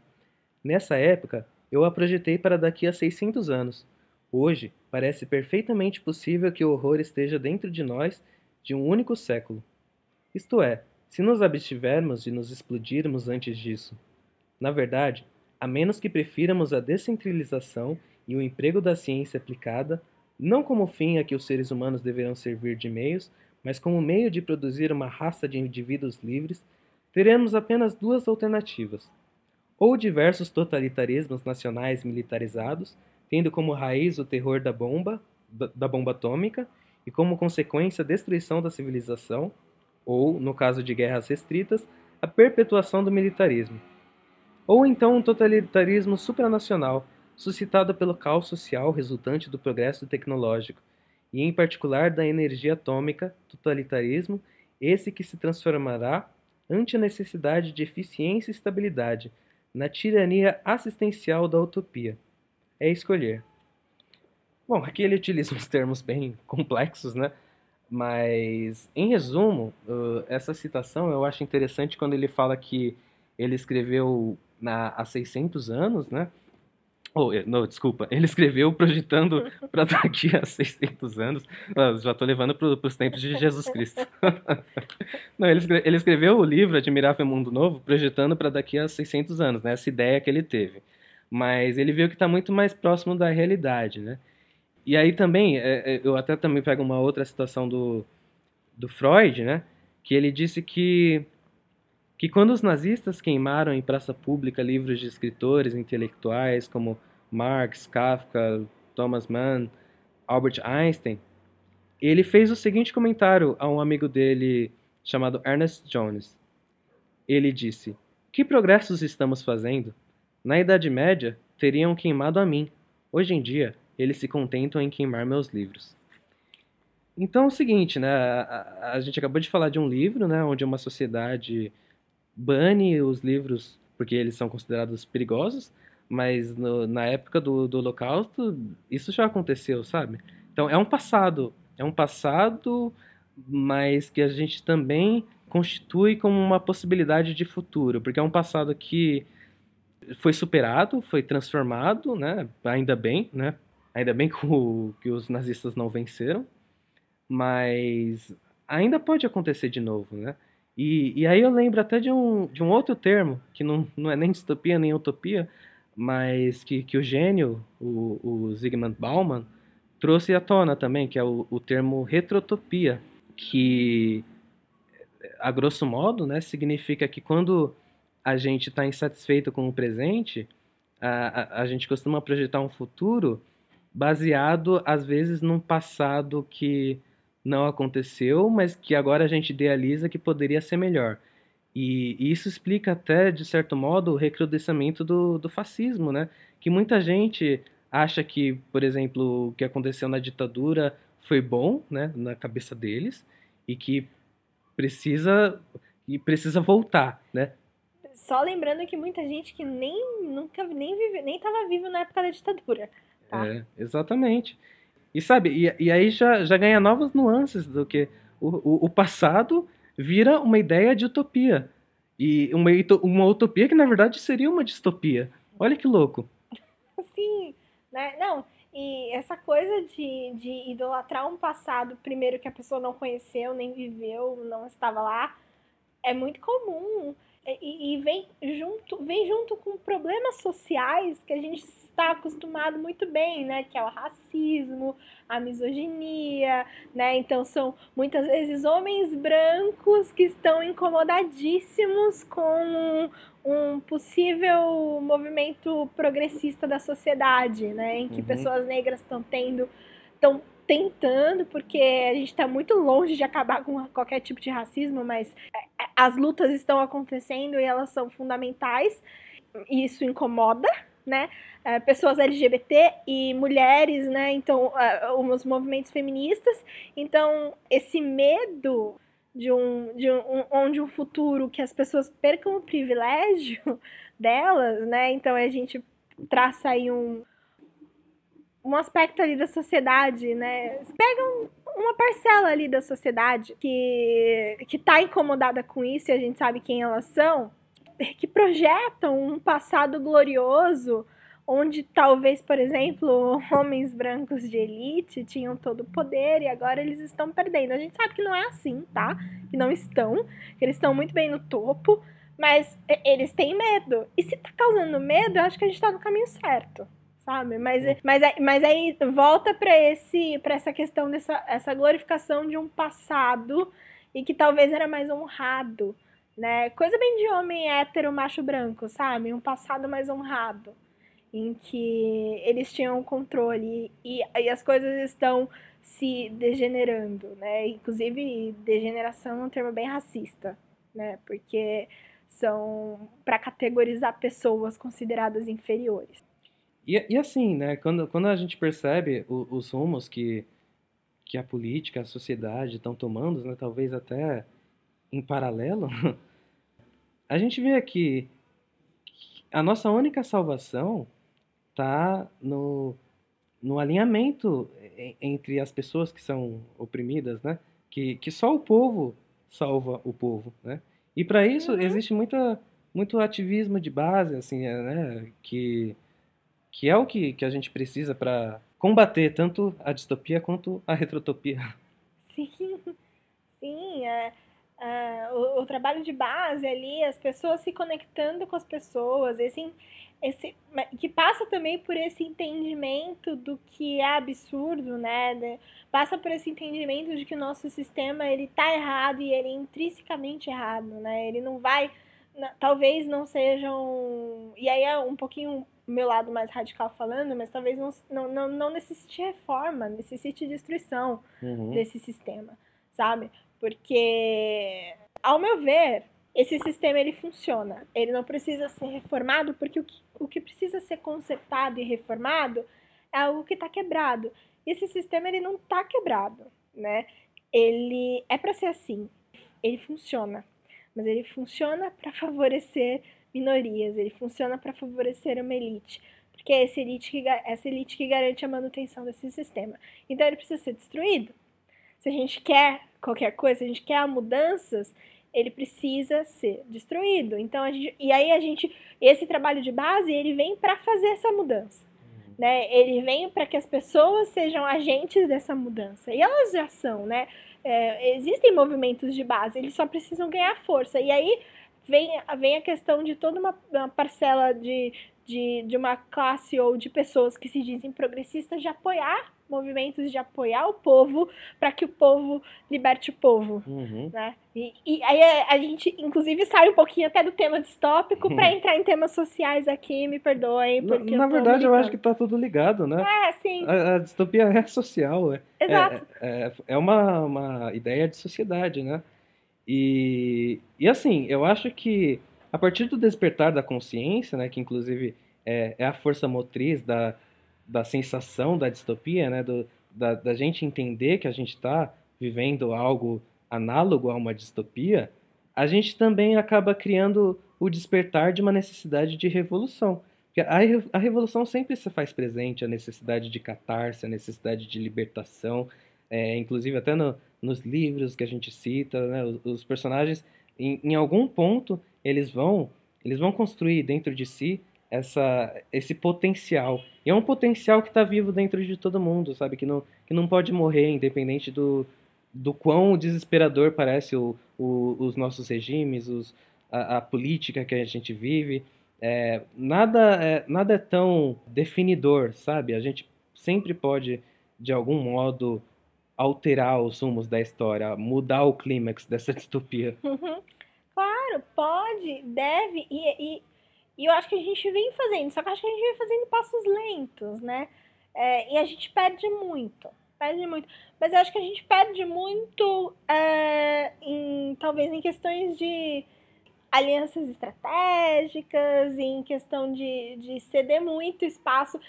Nessa época, eu a projetei para daqui a 600 anos. Hoje, parece perfeitamente possível que o horror esteja dentro de nós de um único século. Isto é, se nos abstivermos de nos explodirmos antes disso. Na verdade, a menos que prefiramos a descentralização e o emprego da ciência aplicada, não como fim a que os seres humanos deverão servir de meios, mas como meio de produzir uma raça de indivíduos livres, teremos apenas duas alternativas. Ou diversos totalitarismos nacionais militarizados, tendo como raiz o terror da bomba, da bomba atômica, e como consequência a destruição da civilização, ou, no caso de guerras restritas, a perpetuação do militarismo ou então um totalitarismo supranacional, suscitado pelo caos social resultante do progresso tecnológico, e em particular da energia atômica, totalitarismo, esse que se transformará ante a necessidade de eficiência e estabilidade, na tirania assistencial da utopia. É escolher. Bom, aqui ele utiliza uns termos bem complexos, né? Mas, em resumo, essa citação eu acho interessante quando ele fala que ele escreveu na, há 600 anos, né? Oh, não, desculpa, ele escreveu projetando para daqui a 600 anos. Oh, já estou levando para os tempos de Jesus Cristo. não, ele, escreveu, ele escreveu o livro Admirável Mundo Novo projetando para daqui a 600 anos, né? Essa ideia que ele teve. Mas ele viu que está muito mais próximo da realidade, né? E aí também, é, é, eu até também pego uma outra situação do, do Freud, né? Que ele disse que que quando os nazistas queimaram em praça pública livros de escritores intelectuais como Marx, Kafka, Thomas Mann, Albert Einstein, ele fez o seguinte comentário a um amigo dele chamado Ernest Jones. Ele disse: Que progressos estamos fazendo? Na Idade Média, teriam queimado a mim. Hoje em dia, eles se contentam em queimar meus livros. Então é o seguinte, né? A, a, a gente acabou de falar de um livro, né? Onde uma sociedade bane os livros porque eles são considerados perigosos, mas no, na época do, do Holocausto isso já aconteceu, sabe? Então é um passado, é um passado, mas que a gente também constitui como uma possibilidade de futuro, porque é um passado que foi superado, foi transformado, né? Ainda bem, né? Ainda bem que, o, que os nazistas não venceram, mas ainda pode acontecer de novo, né? E, e aí eu lembro até de um, de um outro termo, que não, não é nem distopia nem utopia, mas que, que o gênio, o, o Zygmunt Bauman, trouxe à tona também, que é o, o termo retrotopia, que, a grosso modo, né, significa que quando a gente está insatisfeito com o presente, a, a, a gente costuma projetar um futuro baseado, às vezes, num passado que não aconteceu, mas que agora a gente idealiza que poderia ser melhor. E, e isso explica até, de certo modo, o recrudescimento do, do fascismo, né? Que muita gente acha que, por exemplo, o que aconteceu na ditadura foi bom, né, na cabeça deles, e que precisa e precisa voltar, né? Só lembrando que muita gente que nem nunca nem vive, nem estava vivo na época da ditadura. Tá? É, exatamente. E sabe, e, e aí já, já ganha novas nuances do que o, o, o passado vira uma ideia de utopia. E uma, uma utopia que na verdade seria uma distopia. Olha que louco. Sim, né? Não, e essa coisa de, de idolatrar um passado, primeiro que a pessoa não conheceu, nem viveu, não estava lá, é muito comum. E, e, vem, junto, vem junto com problemas sociais que a gente está acostumado muito bem, né? Que é o racismo, a misoginia, né? Então são muitas vezes homens brancos que estão incomodadíssimos com um possível movimento progressista da sociedade, né? Em que uhum. pessoas negras estão tendo, estão tentando, porque a gente está muito longe de acabar com qualquer tipo de racismo, mas é, é, as lutas estão acontecendo e elas são fundamentais. E isso incomoda, né? É, pessoas LGBT e mulheres, né? Então, os movimentos feministas. Então, esse medo de um, de um, onde um futuro que as pessoas percam o privilégio delas, né? Então a gente traça aí um, um aspecto ali da sociedade, né? Pega um, uma parcela ali da sociedade que, que tá incomodada com isso e a gente sabe quem elas são, que projetam um passado glorioso onde talvez, por exemplo, homens brancos de elite tinham todo o poder e agora eles estão perdendo. A gente sabe que não é assim, tá? Que não estão, que eles estão muito bem no topo, mas eles têm medo. E se tá causando medo, eu acho que a gente tá no caminho certo sabe? Mas, mas, mas aí volta para esse para essa questão dessa essa glorificação de um passado e que talvez era mais honrado, né? Coisa bem de homem hétero macho branco, sabe? Um passado mais honrado, em que eles tinham controle e, e as coisas estão se degenerando, né? Inclusive degeneração é um termo bem racista, né? Porque são para categorizar pessoas consideradas inferiores. E, e assim, né, quando, quando a gente percebe o, os rumos que, que a política, a sociedade estão tomando, né, talvez até em paralelo, a gente vê aqui que a nossa única salvação está no, no alinhamento entre as pessoas que são oprimidas, né? Que, que só o povo salva o povo, né? E para isso uhum. existe muita, muito ativismo de base, assim, né? Que que é o que, que a gente precisa para combater tanto a distopia quanto a retrotopia. Sim, sim. É, é, o, o, trabalho de base ali, as pessoas se conectando com as pessoas, esse, esse, que passa também por esse entendimento do que é absurdo, né? Passa por esse entendimento de que o nosso sistema ele tá errado e ele é intrinsecamente errado, né? Ele não vai talvez não sejam. E aí é um pouquinho meu lado mais radical falando, mas talvez não, não, não, não necessite reforma, necessite destruição uhum. desse sistema, sabe? Porque, ao meu ver, esse sistema ele funciona. Ele não precisa ser reformado, porque o que, o que precisa ser consertado e reformado é algo que está quebrado. E esse sistema ele não está quebrado, né? Ele é para ser assim. Ele funciona, mas ele funciona para favorecer minorias, ele funciona para favorecer uma elite, porque é essa elite, que, essa elite que garante a manutenção desse sistema. Então ele precisa ser destruído. Se a gente quer qualquer coisa, se a gente quer mudanças, ele precisa ser destruído. Então a gente, e aí a gente, esse trabalho de base, ele vem para fazer essa mudança. Uhum. Né? Ele vem para que as pessoas sejam agentes dessa mudança. E elas já são, né? É, existem movimentos de base, eles só precisam ganhar força. E aí vem, vem a questão de toda uma, uma parcela de, de, de uma classe ou de pessoas que se dizem progressistas de apoiar movimentos de apoiar o povo para que o povo liberte o povo, uhum. né? E, e, aí a, a, gente, inclusive, sai um pouquinho até do tema distópico para entrar em temas sociais aqui, me perdoem. Porque na, na verdade, eu acho que tá tudo ligado, né? É, sim. A, a distopia é social, é, Exato. É, é, é, uma, uma ideia de sociedade, né? E, e assim, eu acho que a partir do despertar da consciência, né, que inclusive é, é a força motriz da, da sensação da distopia, né, do, da, da gente entender que a gente está vivendo algo análogo a uma distopia, a gente também acaba criando o despertar de uma necessidade de revolução. Porque a, a revolução sempre se faz presente, a necessidade de catarse, a necessidade de libertação, é, inclusive até no, nos livros que a gente cita, né, os, os personagens, em, em algum ponto, eles vão, eles vão construir dentro de si essa, esse potencial. E é um potencial que está vivo dentro de todo mundo, sabe? Que não, que não pode morrer, independente do, do quão desesperador parece o, o, os nossos regimes, os, a, a, política que a gente vive. É, nada, é, nada é tão definidor, sabe? A gente sempre pode, de algum modo, alterar os rumos da história, mudar o clímax dessa distopia. Uhum. Claro, pode, deve, e, e e eu acho que a gente vem fazendo, só que eu acho que a gente vem fazendo passos lentos, né? É, e a gente perde muito, perde muito. Mas eu acho que a gente perde muito é, em talvez em questões de alianças estratégicas, em questão de, de ceder muito espaço,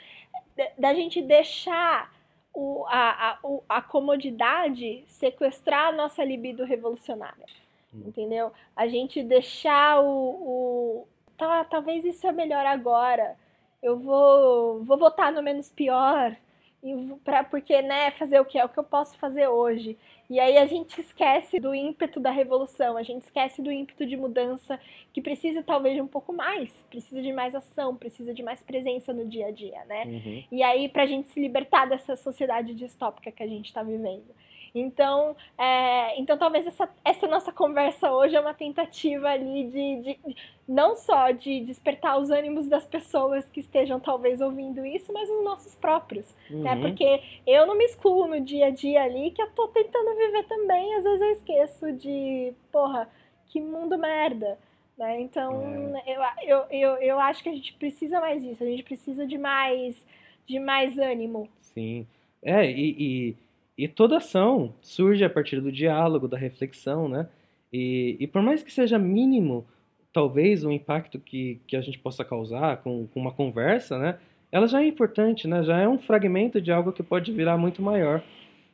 da gente deixar o, a, a, a comodidade sequestrar a nossa libido revolucionária. Hum. Entendeu? A gente deixar o, o tá, talvez isso é melhor agora. Eu vou, vou votar no menos pior. E pra, porque, né, fazer o que é o que eu posso fazer hoje. E aí a gente esquece do ímpeto da revolução, a gente esquece do ímpeto de mudança que precisa talvez de um pouco mais, precisa de mais ação, precisa de mais presença no dia a dia, né? Uhum. E aí pra gente se libertar dessa sociedade distópica que a gente está vivendo. Então, é, então talvez essa, essa nossa conversa hoje é uma tentativa ali de, de, não só de despertar os ânimos das pessoas que estejam talvez ouvindo isso, mas os nossos próprios, né? uhum. né? Porque eu não me excluo no dia a dia ali que eu tô tentando viver também, às vezes eu esqueço de, porra, que mundo merda. Né? Então, é. eu, eu, eu, eu acho que a gente precisa mais disso, a gente precisa de mais, de mais ânimo. Sim. É, e, e e toda ação surge a partir do diálogo, da reflexão, né? E, e por mais que seja mínimo, talvez, o impacto que, que a gente possa causar com, com uma conversa, né? Ela já é importante, né? Já é um fragmento de algo que pode virar muito maior,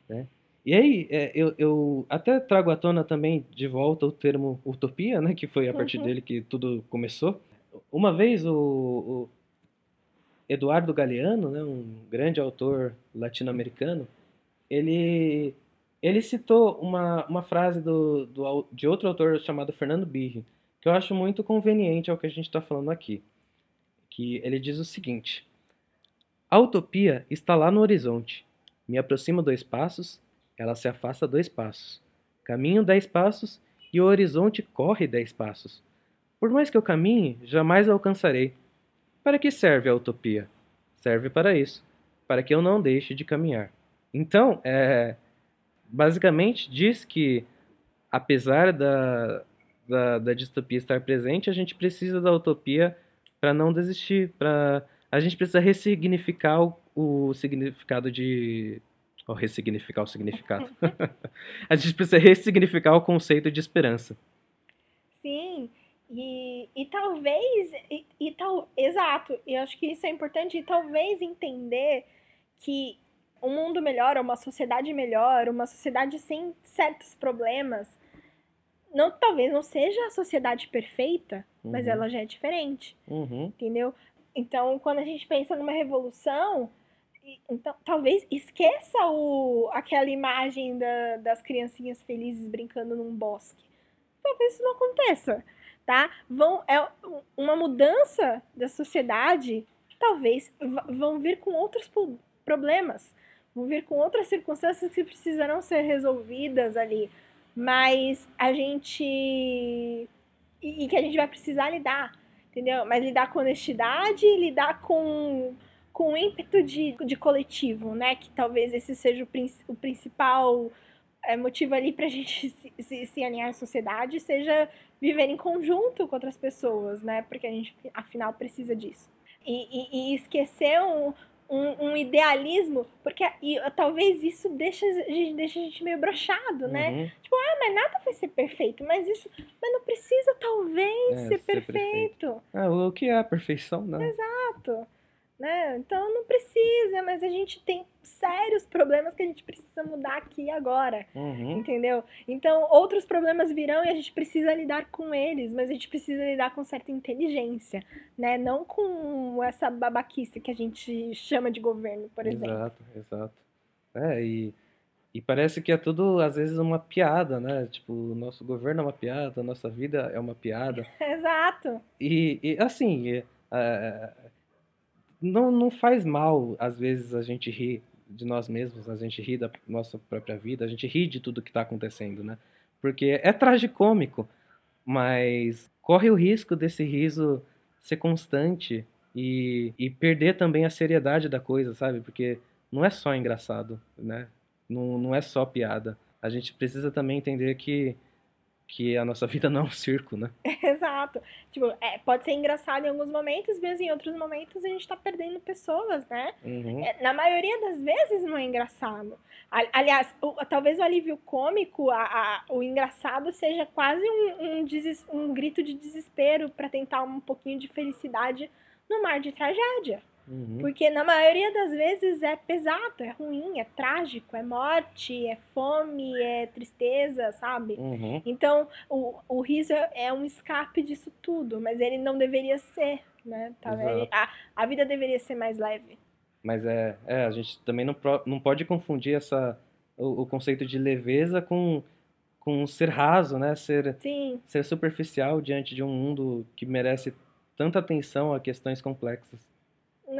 né? E aí, é, eu, eu, até trago à tona também de volta o termo utopia, né? Que foi a partir uhum. dele que tudo começou. Uma vez o, o Eduardo Galeano, né, um grande autor latino-americano, ele, ele citou uma, uma frase do, do, de outro autor chamado Fernando Birri, que eu acho muito conveniente ao que a gente está falando aqui. Que ele diz o seguinte: A utopia está lá no horizonte. Me aproximo dois passos, ela se afasta dois passos. Caminho dez passos e o horizonte corre dez passos. Por mais que eu caminhe, jamais alcançarei. Para que serve a utopia? Serve para isso, para que eu não deixe de caminhar. Então, é, basicamente diz que, apesar da, da, da distopia estar presente, a gente precisa da utopia para não desistir, para a gente precisa ressignificar o, o significado de ou ressignificar o significado. a gente precisa ressignificar o conceito de esperança. Sim, e, e talvez, e, e tal, exato, e acho que isso é importante, e talvez entender que um mundo melhor, uma sociedade melhor, uma sociedade sem certos problemas, não talvez não seja a sociedade perfeita, uhum. mas ela já é diferente, uhum. entendeu? Então, quando a gente pensa numa revolução, então talvez esqueça o, aquela imagem da, das criancinhas felizes brincando num bosque. Talvez isso não aconteça, tá? Vão, é uma mudança da sociedade, talvez vão vir com outros problemas, vão vir com outras circunstâncias que precisarão ser resolvidas ali, mas a gente e, que a gente vai precisar lidar, entendeu? Mas lidar com honestidade, lidar com com ímpeto de, de coletivo, né? Que talvez esse seja o, o principal é, motivo ali para a gente se, se, se, alinhar à sociedade, seja viver em conjunto com outras pessoas, né? Porque a gente, afinal, precisa disso. E, e, e esquecer um, um, um, idealismo, porque e, talvez isso deixe, deixe a gente meio brochado, né? Uhum. Tipo, ah, mas nada vai ser perfeito, mas isso. Mas não precisa, talvez, é, ser, ser, perfeito. perfeito. É, o que é a perfeição, né? Exato né? Então não precisa, mas a gente tem sérios problemas que a gente precisa mudar aqui agora, uhum. entendeu? Então outros problemas virão e a gente precisa lidar com eles, mas a gente precisa lidar com certa inteligência, né? Não com essa babaquice que a gente chama de governo, por exemplo. Exato, exato. É, e, e parece que é tudo, às vezes, uma piada, né? Tipo, o nosso governo é uma piada, a nossa vida é uma piada. Exato. E, e assim, é, é não, não faz mal, às vezes, a gente rir de nós mesmos, a gente ri da nossa própria vida, a gente ri de tudo que está acontecendo, né? Porque é tragicômico, mas corre o risco desse riso ser constante e, e perder também a seriedade da coisa, sabe? Porque não é só engraçado, né? Não, não é só piada. A gente precisa também entender que que a nossa vida não é um circo, né? Exato. Tipo, é, pode ser engraçado em alguns momentos, mas em outros momentos a gente tá perdendo pessoas, né? Uhum. É, na maioria das vezes não é engraçado. Aliás, o, talvez o alívio cômico, a, a, o engraçado seja quase um, um, deses, um grito de desespero para tentar um pouquinho de felicidade no mar de tragédia. Uhum. Porque na maioria das vezes é pesado, é ruim, é trágico, é morte, é fome, é tristeza, sabe? Uhum. Então o, o riso é um escape disso tudo, mas ele não deveria ser, né? Tá? Ele, a, a vida deveria ser mais leve. Mas é, é a gente também não, não pode confundir essa, o, o conceito de leveza com, com ser raso, né? Ser, Sim. ser superficial diante de um mundo que merece tanta atenção a questões complexas.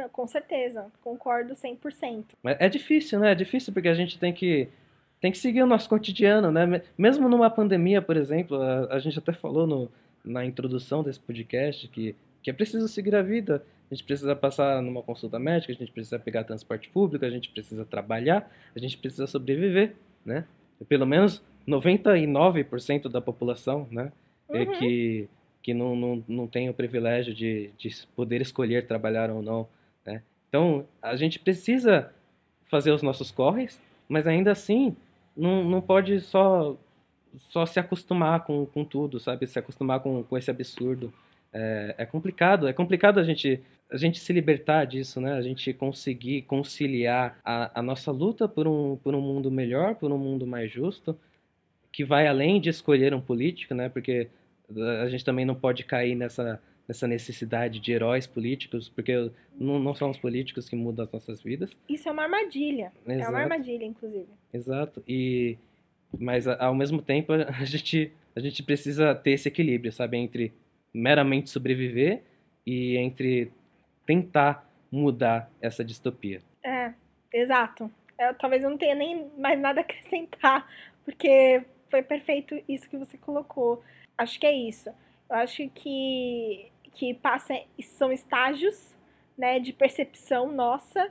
Não, com certeza, concordo 100%. Mas é difícil, né? É difícil porque a gente tem que tem que seguir o nosso cotidiano, né? Mesmo numa pandemia, por exemplo, a, a gente até falou no, na introdução desse podcast que, que é preciso seguir a vida. A gente precisa passar numa consulta médica, a gente precisa pegar transporte público, a gente precisa trabalhar, a gente precisa sobreviver, né? Pelo menos 99% da população, né? É uhum. É que, que não, não, não tem o privilégio de, de poder escolher trabalhar ou não. Né? Então, a gente precisa fazer os nossos corres, mas ainda assim, não, não pode só, só se acostumar com, com tudo, sabe? Se acostumar com, com esse absurdo. É, é complicado, é complicado a gente, a gente se libertar disso, né? A gente conseguir conciliar a, a nossa luta por um, por um mundo melhor, por um mundo mais justo, que vai além de escolher um político, né? Porque a gente também não pode cair nessa essa necessidade de heróis políticos, porque não, não são os políticos que mudam as nossas vidas. Isso é uma armadilha. Exato. É uma armadilha, inclusive. Exato. E mas ao mesmo tempo a gente a gente precisa ter esse equilíbrio, sabe, entre meramente sobreviver e entre tentar mudar essa distopia. É, exato. Eu, talvez eu não tenha nem mais nada a acrescentar, porque foi perfeito isso que você colocou. Acho que é isso. Eu acho que que passa são estágios, né, de percepção nossa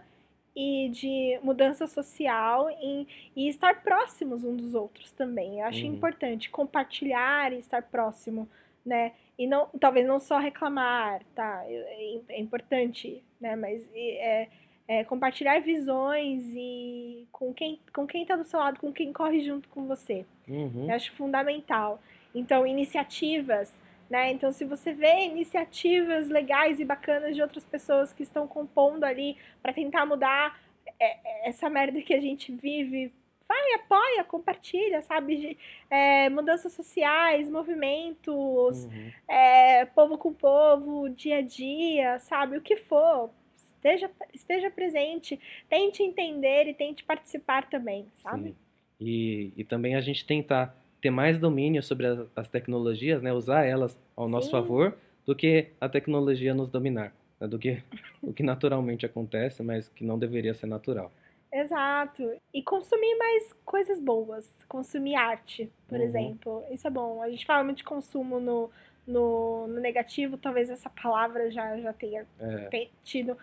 e de mudança social e, e estar próximos uns dos outros também. Eu acho Uhum. importante compartilhar e estar próximo, né? E não, talvez não só reclamar, tá? É, é importante, né? Mas é, é compartilhar visões e com quem com quem tá do seu lado, com quem corre junto com você. Uhum. Eu acho fundamental. Então, iniciativas, né? Então, se você vê iniciativas legais e bacanas de outras pessoas que estão compondo ali para tentar mudar é, é, essa merda que a gente vive, vai, apoia, compartilha, sabe? De, é, mudanças sociais, movimentos, Uhum. é, povo com povo, dia a dia, sabe? O que for. Esteja, esteja presente, tente entender e tente participar também, sabe? Sim. E, e também a gente tentar ter mais domínio sobre as, as tecnologias, né? Usar elas ao nosso Sim. favor, do que a tecnologia nos dominar. né, Do que o que naturalmente acontece, mas que não deveria ser natural. Exato. E consumir mais coisas boas. Consumir arte, por Uhum. exemplo. Isso é bom. A gente fala muito de consumo no, no, no negativo, talvez essa palavra já, já tenha É, tido.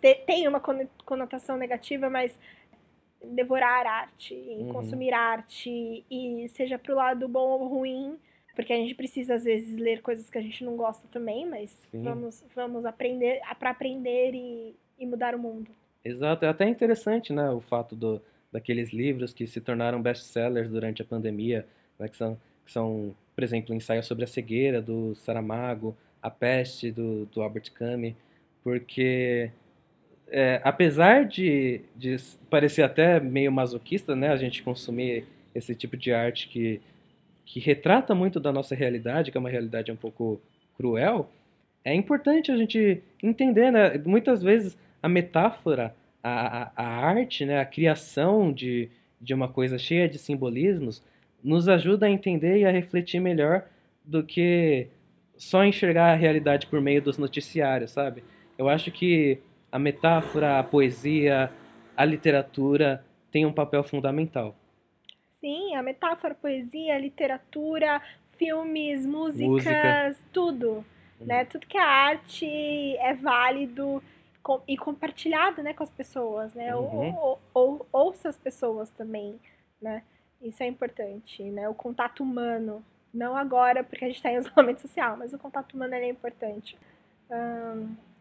te- Tem uma cono- conotação negativa, mas devorar arte e Uhum. consumir arte, e seja pro lado bom ou ruim, porque a gente precisa às vezes ler coisas que a gente não gosta também, mas Sim. vamos, vamos aprender para aprender e, e mudar o mundo. Exato, é até interessante, né, o fato do, daqueles livros que se tornaram best-sellers durante a pandemia, né, que são, que são, por exemplo, o Ensaio sobre a Cegueira, do Saramago, A Peste, do, do Albert Camus, porque é, apesar de, de parecer até meio masoquista, né, a gente consumir esse tipo de arte que, que retrata muito da nossa realidade, que é uma realidade um pouco cruel, é importante a gente entender, né, muitas vezes a metáfora, a, a, a arte, né, a criação de, de uma coisa cheia de simbolismos, nos ajuda a entender e a refletir melhor do que só enxergar a realidade por meio dos noticiários, sabe? Eu acho que a metáfora, a poesia, a literatura tem um papel fundamental. Sim, a metáfora, poesia, literatura, filmes, músicas, Música. tudo, né? Tudo que é arte é válido e compartilhado, né, com as pessoas, né? Ou, Uhum. ou, ou- ouça as pessoas também, né? Isso é importante, né? O contato humano, não agora porque a gente está em isolamento social, mas o contato humano é importante.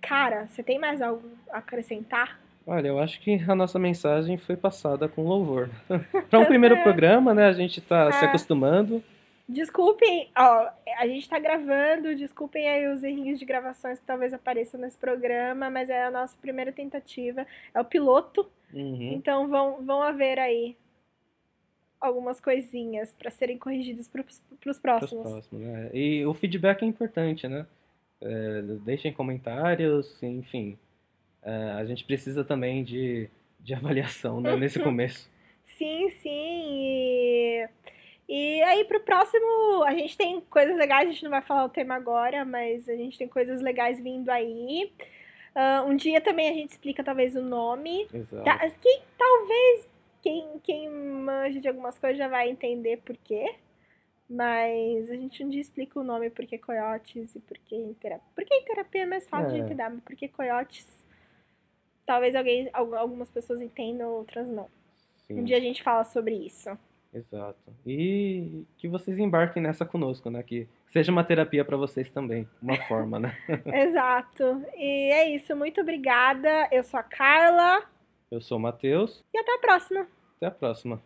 Cara, você tem mais algo a acrescentar? Olha, eu acho que a nossa mensagem foi passada com louvor. Para um primeiro programa, né, a gente está se É. acostumando. Desculpem, ó, a gente tá gravando, desculpem aí os errinhos de gravações que talvez apareçam nesse programa, mas é a nossa primeira tentativa, é o piloto, Uhum. então vão, vão haver aí algumas coisinhas para serem corrigidas pros, pros Pros próximos. próximos, né? E o feedback é importante, né? É, deixem comentários, enfim. É, a gente precisa também de, de avaliação né, nesse começo. Sim, sim. E, e aí pro próximo, a gente tem coisas legais, a gente não vai falar o tema agora, mas a gente tem coisas legais vindo aí. Ah, um dia também a gente explica talvez o nome. Exato. Tá, quem, talvez quem, quem manja de algumas coisas já vai entender por quê. Mas a gente um dia explica o nome porque coiotes e porque em terapia. Porque terapia é mais fácil de É. entender, mas porque coiotes. Talvez alguém, al- algumas pessoas entendam, outras não. Sim, Um dia a gente fala sobre isso. exato. E que vocês embarquem nessa conosco, né? Que seja uma terapia para vocês também, uma forma, né? Exato. E é isso. Muito obrigada. Eu sou a Carla. Eu sou o Matheus. E até a próxima. Até a próxima.